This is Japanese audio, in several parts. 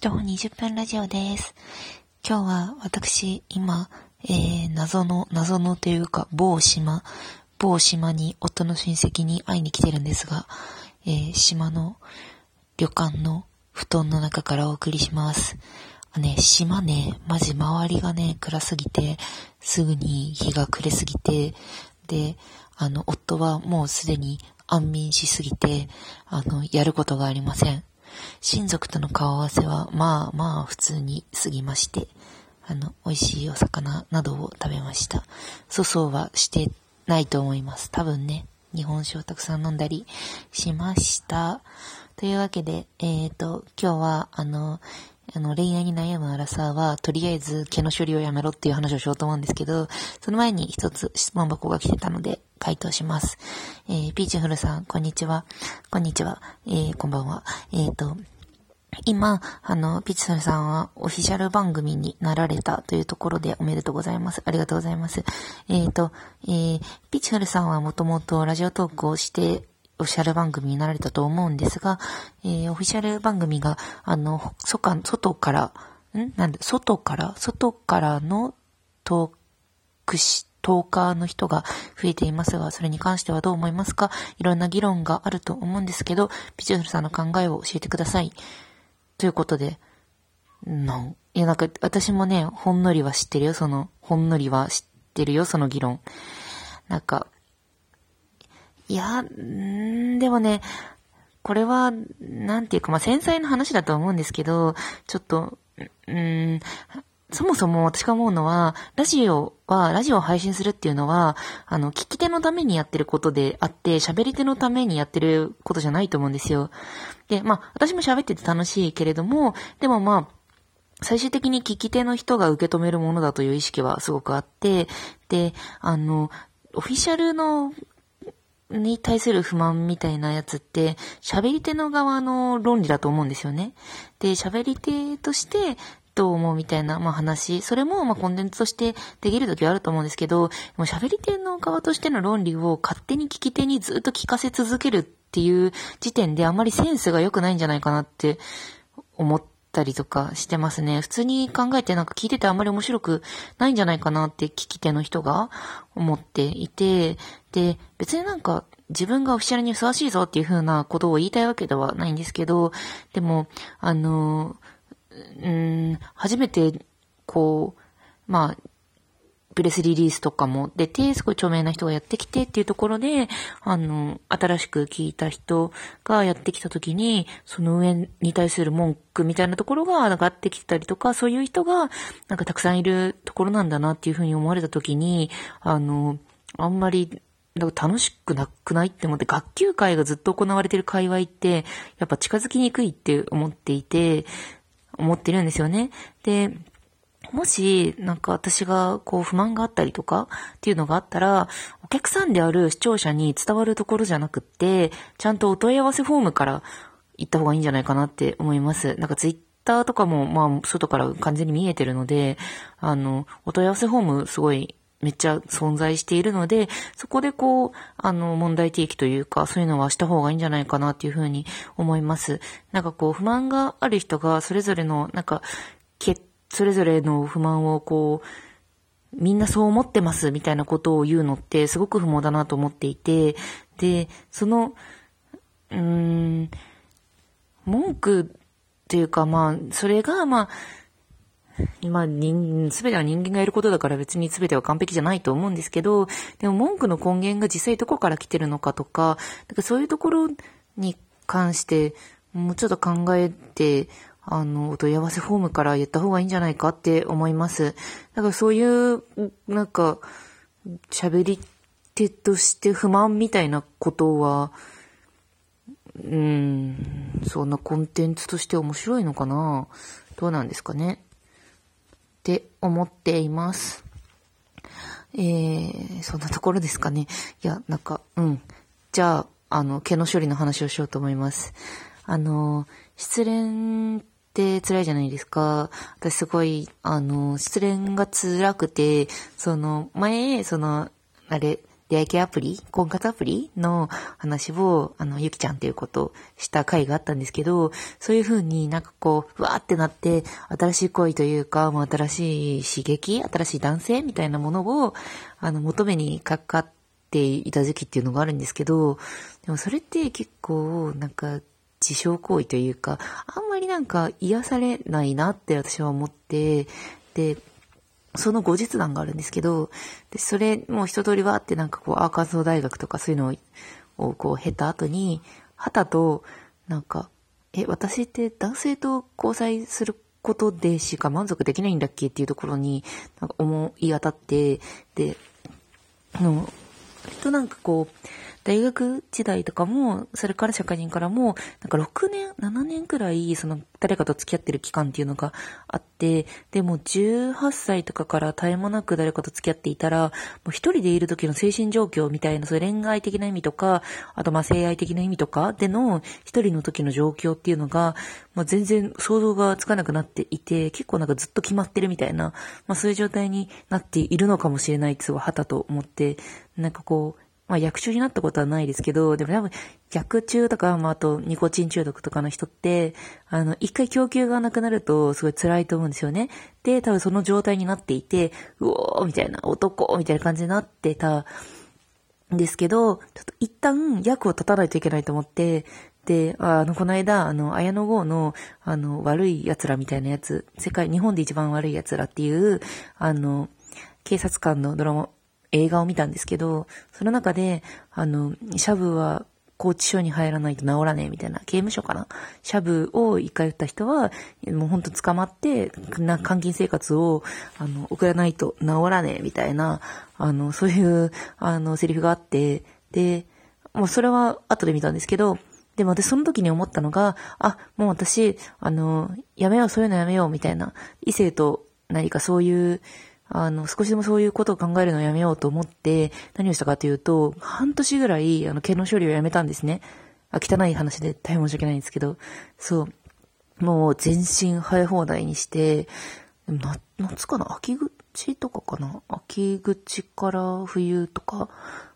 徒歩20分ラジオです。今日は私、今、えー、謎の、謎のというか、某島、某島に夫の親戚に会いに来てるんですが、えー、島の旅館の布団の中からお送りします。ね、島ね、マジ周りがね、暗すぎて、すぐに日が暮れすぎて、で、あの、夫はもうすでに安眠しすぎて、あの、やることがありません。親族との顔合わせは、まあまあ普通に過ぎまして、あの、美味しいお魚などを食べました。粗相はしてないと思います。多分ね、日本酒をたくさん飲んだりしました。というわけで、えっ、ー、と、今日は、あの、あの、恋愛に悩むアラサーは、とりあえず毛の処理をやめろっていう話をしようと思うんですけど、その前に一つ質問箱が来てたので、回答します。えー、ピーチフルさん、こんにちは。こんにちは。えー、こんばんは。えっ、ー、と、今、あの、ピッチフルさんはオフィシャル番組になられたというところでおめでとうございます。ありがとうございます。えっ、ー、と、えー、ピッチフルさんはもともとラジオトークをしてオフィシャル番組になられたと思うんですが、えー、オフィシャル番組が、あの、外から、ん？なんで、外から、外からのトークし、トーカーの人が増えていますが、それに関してはどう思いますか？いろんな議論があると思うんですけど、ピチュールさんの考えを教えてください。ということで、なん、いやなんか私もね、ほんのりは知ってるよ、その、ほんのりは知ってるよ、その議論。なんか、いや、んでもね、これは、なんていうか、まあ、繊細な話だと思うんですけど、ちょっと、うん、そもそも私が思うのは、ラジオは、ラジオを配信するっていうのは、あの、聞き手のためにやってることであって、喋り手のためにやってることじゃないと思うんですよ。で、まあ、私も喋ってて楽しいけれども、でもまあ、最終的に聞き手の人が受け止めるものだという意識はすごくあって、で、あの、オフィシャルのに対する不満みたいなやつって、喋り手の側の論理だと思うんですよね。で、喋り手として、どう思うみたいな、まあ話、それもまコンテンツとしてできるときはあると思うんですけど、もう喋り手の側としての論理を勝手に聞き手にずっと聞かせ続けるっていう時点であまりセンスが良くないんじゃないかなって思ったりとかしてますね。普通に考えてなんか聞いててあんまり面白くないんじゃないかなって聞き手の人が思っていて、で、別になんか自分がオフィシャルにふさわしいぞっていう風なことを言いたいわけではないんですけど、でも、あの、うん、初めて、こう、まあ、プレスリリースとかも出て、すごい著名な人がやってきてっていうところで、あの、新しく聞いた人がやってきた時に、その上に対する文句みたいなところが上がってきたりとか、そういう人が、なんかたくさんいるところなんだなっていうふうに思われた時に、あの、あんまり、だか楽しくなくないって思って、学級会がずっと行われてる界隈って、やっぱ近づきにくいって思っていて、思ってるんですよね。で、もし、なんか私がこう不満があったりとかっていうのがあったら、お客さんである視聴者に伝わるところじゃなくって、ちゃんとお問い合わせフォームから行った方がいいんじゃないかなって思います。なんかツイッターとかも、まあ、外から完全に見えてるので、あの、お問い合わせフォームすごいめっちゃ存在しているので、そこでこう、あの、問題提起というか、そういうのはした方がいいんじゃないかなっていうふうに思います。なんかこう、不満がある人が、それぞれの、なんか、それぞれの不満をこう、みんなそう思ってますみたいなことを言うのってすごく不毛だなと思っていて、で、その、うーん、文句っていうかまあ、それがまあ、まあ、人、すべては人間がやることだから別にすべては完璧じゃないと思うんですけど、でも文句の根源が実際どこから来てるのかとか、だからそういうところに関して、もうちょっと考えて、あの、お問い合わせフォームから言った方がいいんじゃないかって思います。だからそういう、なんか、喋り手として不満みたいなことは、うん、そんなコンテンツとして面白いのかな？どうなんですかね？って思っています。えー、そんなところですかね？いや、なんか、うん。じゃあ、あの、毛の処理の話をしようと思います。あの、失恋って辛いじゃないですか。私すごい、あの、失恋が辛くて、その、前、その、あれ、出会い系アプリ？婚活アプリの話を、あの、ゆきちゃんっていうことした回があったんですけど、そういう風になんかこう、ふわーってなって、新しい恋というか、もう新しい刺激、新しい男性みたいなものを、あの、求めにかかっていた時期っていうのがあるんですけど、でもそれって結構、なんか、自傷行為というか、あんなんか癒されないなって私は思って、で、その後日談があるんですけど、で、それ、もう一通りわーってなんかこう、アーカンソー大学とかそういうのをこう経た後に、はたと、なんか、え、私って男性と交際することでしか満足できないんだっけっていうところに、なんか思い当たって、で、あの、となんかこう、大学時代とかも、それから社会人からも、なんか6年、7年くらい、その誰かと付き合ってる期間っていうのがあって、でも18歳とかから絶え間なく誰かと付き合っていたら、もう一人でいる時の精神状況みたいな、そういう恋愛的な意味とか、あとまあ性愛的な意味とかでの一人の時の状況っていうのが、まあ、全然想像がつかなくなっていて、結構なんかずっと決まってるみたいな、まあそういう状態になっているのかもしれないつははたと思って、なんかこう、まあ、薬中になったことはないですけど、でも多分、薬中とか、まあ、あと、ニコチン中毒とかの人って、あの、一回供給がなくなると、すごい辛いと思うんですよね。で、多分その状態になっていて、うおーみたいな、男みたいな感じになってたんですけど、ちょっと一旦役を立たないといけないと思って、で、あの、この間、あの、綾野剛の、あの、悪い奴らみたいなやつ、世界、日本で一番悪い奴らっていう、あの、警察官のドラマ、映画を見たんですけど、その中で、あの、シャブは拘置所に入らないと治らねえみたいな、刑務所かな？シャブを一回打った人は、もうほんと捕まって、な、監禁生活を、あの、送らないと治らねえみたいな、あの、そういう、あの、セリフがあって、で、もうそれは後で見たんですけど、でも私その時に思ったのが、あ、もう私、あの、やめよう、そういうのやめよう、みたいな、異性と何かそういう、あの、少しでもそういうことを考えるのをやめようと思って、何をしたかというと、半年ぐらい、あの、毛の処理をやめたんですね。あ、汚い話で大変申し訳ないんですけど、そう。もう全身生え放題にして、な、夏かな？秋口とかかな？秋口から冬とか、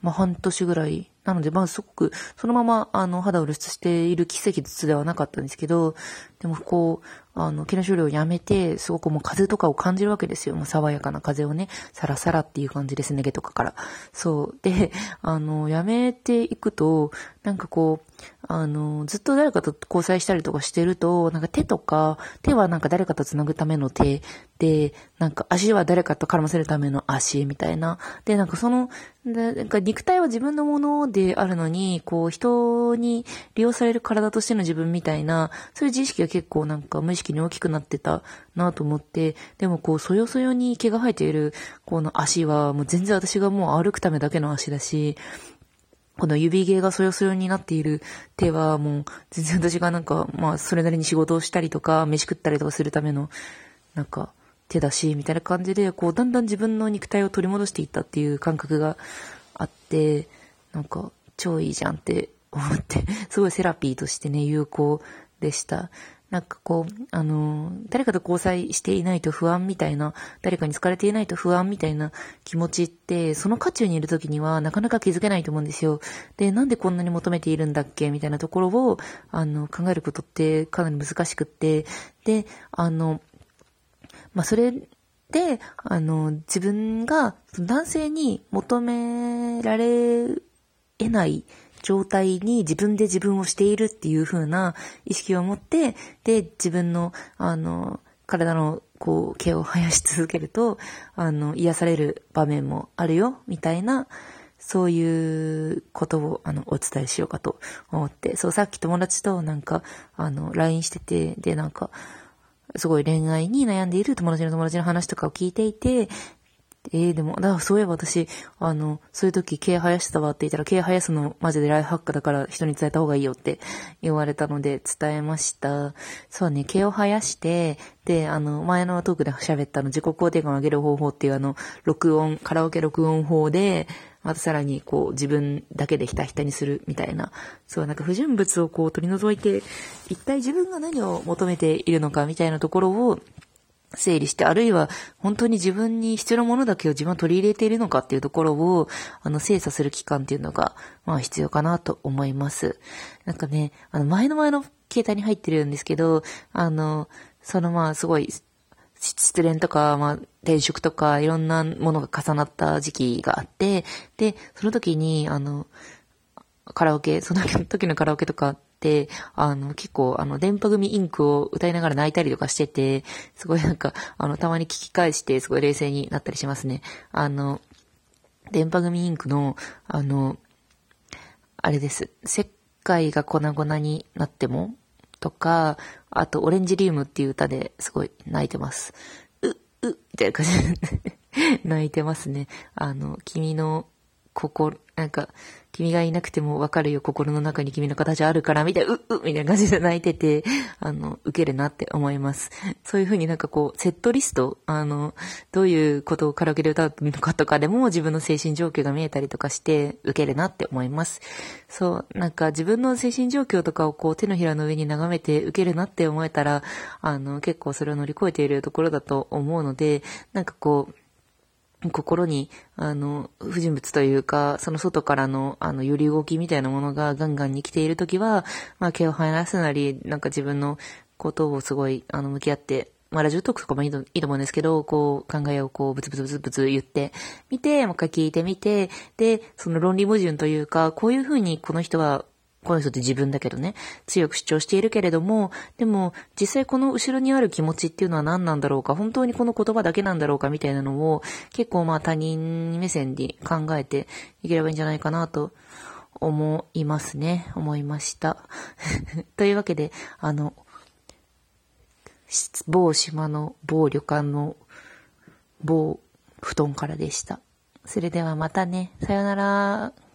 まあ、半年ぐらい。なので、まあ、すごく、そのまま、あの、肌を露出している奇跡ずつではなかったんですけど、でも、こう、あの、毛の処理をやめて、すごくもう風とかを感じるわけですよ。もう爽やかな風をね、サラサラっていう感じですね、毛とかから。そう。で、あの、やめていくと、なんかこう、あの、ずっと誰かと交際したりとかしてると、なんか手とか、手はなんか誰かと繋ぐための手で、なんか足は誰かと絡ませるための足みたいな。で、なんかその、なんか肉体は自分のものであるのに、こう人に利用される体としての自分みたいな、そういう自意識が結構なんか無意識に大きくなってたなと思って、でもこうそよそよに毛が生えているこの足はもう全然私がもう歩くためだけの足だし、この指毛がそよそよになっている手はもう全然私がなんかまあそれなりに仕事をしたりとか飯食ったりとかするためのなんか手だしみたいな感じでこうだんだん自分の肉体を取り戻していったっていう感覚があってなんか超いいじゃんって思って すごいセラピーとしてね有効でした。なんかこう、あの、誰かと交際していないと不安みたいな、誰かに疲れていないと不安みたいな気持ちって、その渦中にいる時にはなかなか気づけないと思うんですよ。で、なんでこんなに求めているんだっけ？みたいなところを、あの、考えることってかなり難しくって、で、あの、まあ、それで、あの、自分が男性に求められ得ない状態に自分で自分をしているっていう風な意識を持って、で、自分の、あの、体の、こう、毛を生やし続けると、あの、癒される場面もあるよ、みたいな、そういうことを、あの、お伝えしようかと思って、そう、さっき友達となんか、あの、LINE してて、で、なんか、すごい恋愛に悩んでいる友達の友達の話とかを聞いていて、えー、でも、だからそういえば私、あの、そういう時毛生やしてたわって言ったら、毛生やすのマジでライフハックだから人に伝えた方がいいよって言われたので伝えました。そうね、毛を生やして、で、あの、前のトークで喋ったの自己肯定感を上げる方法っていうあの、録音、カラオケ録音法で、またさらにこう自分だけでひたひたにするみたいな、そうなんか不純物をこう取り除いて、一体自分が何を求めているのかみたいなところを、整理して、あるいは本当に自分に必要なものだけを自分は取り入れているのかっていうところを、あの、精査する期間っていうのが、まあ必要かなと思います。なんかね、あの、前の前の携帯に入ってるんですけど、あの、そのまあすごい、失恋とか、まあ、転職とか、いろんなものが重なった時期があって、で、その時に、あの、カラオケ、その時のカラオケとか、あの、結構、あの、電波組インクを歌いながら泣いたりとかしてて、すごい なんか、あの、たまに聞き返して、すごい冷静になったりしますね。あの、電波組インクの、あの、あれです。世界が粉々になっても、とか、あと、オレンジリウムっていう歌ですごい泣いてます。う、う、みたいな感じで 泣いてますね。あの、君の心、なんか、君がいなくてもわかるよ、心の中に君の形あるから、みたいな、う、う、みたいな感じで泣いてて、あの、受けるなって思います。そういう風になんかこう、セットリスト、あの、どういうことをカラオケで歌うのかとかでも自分の精神状況が見えたりとかして、受けるなって思います。そう、なんか自分の精神状況とかをこう、手のひらの上に眺めて受けるなって思えたら、あの、結構それを乗り越えているところだと思うので、なんかこう、心に、あの、不純物というか、その外からの、あの、揺り動きみたいなものがガンガンに来ているときは、まあ、毛を生えらすなり、なんか自分のことをすごい、あの、向き合って、まあ、ラジオトークとかもいいいいと思うんですけど、こう、考えをこう、ブツブツブツブツ言って、みて、もう一回聞いてみて、で、その論理矛盾というか、こういうふうにこの人はこの人って自分だけどね、強く主張しているけれども、でも実際この後ろにある気持ちっていうのは何なんだろうか、本当にこの言葉だけなんだろうかみたいなのを結構まあ他人目線で考えていければいいんじゃないかなと思いますね。思いました。というわけで、あの、某島の某旅館の某布団からでした。それではまたね。さよなら。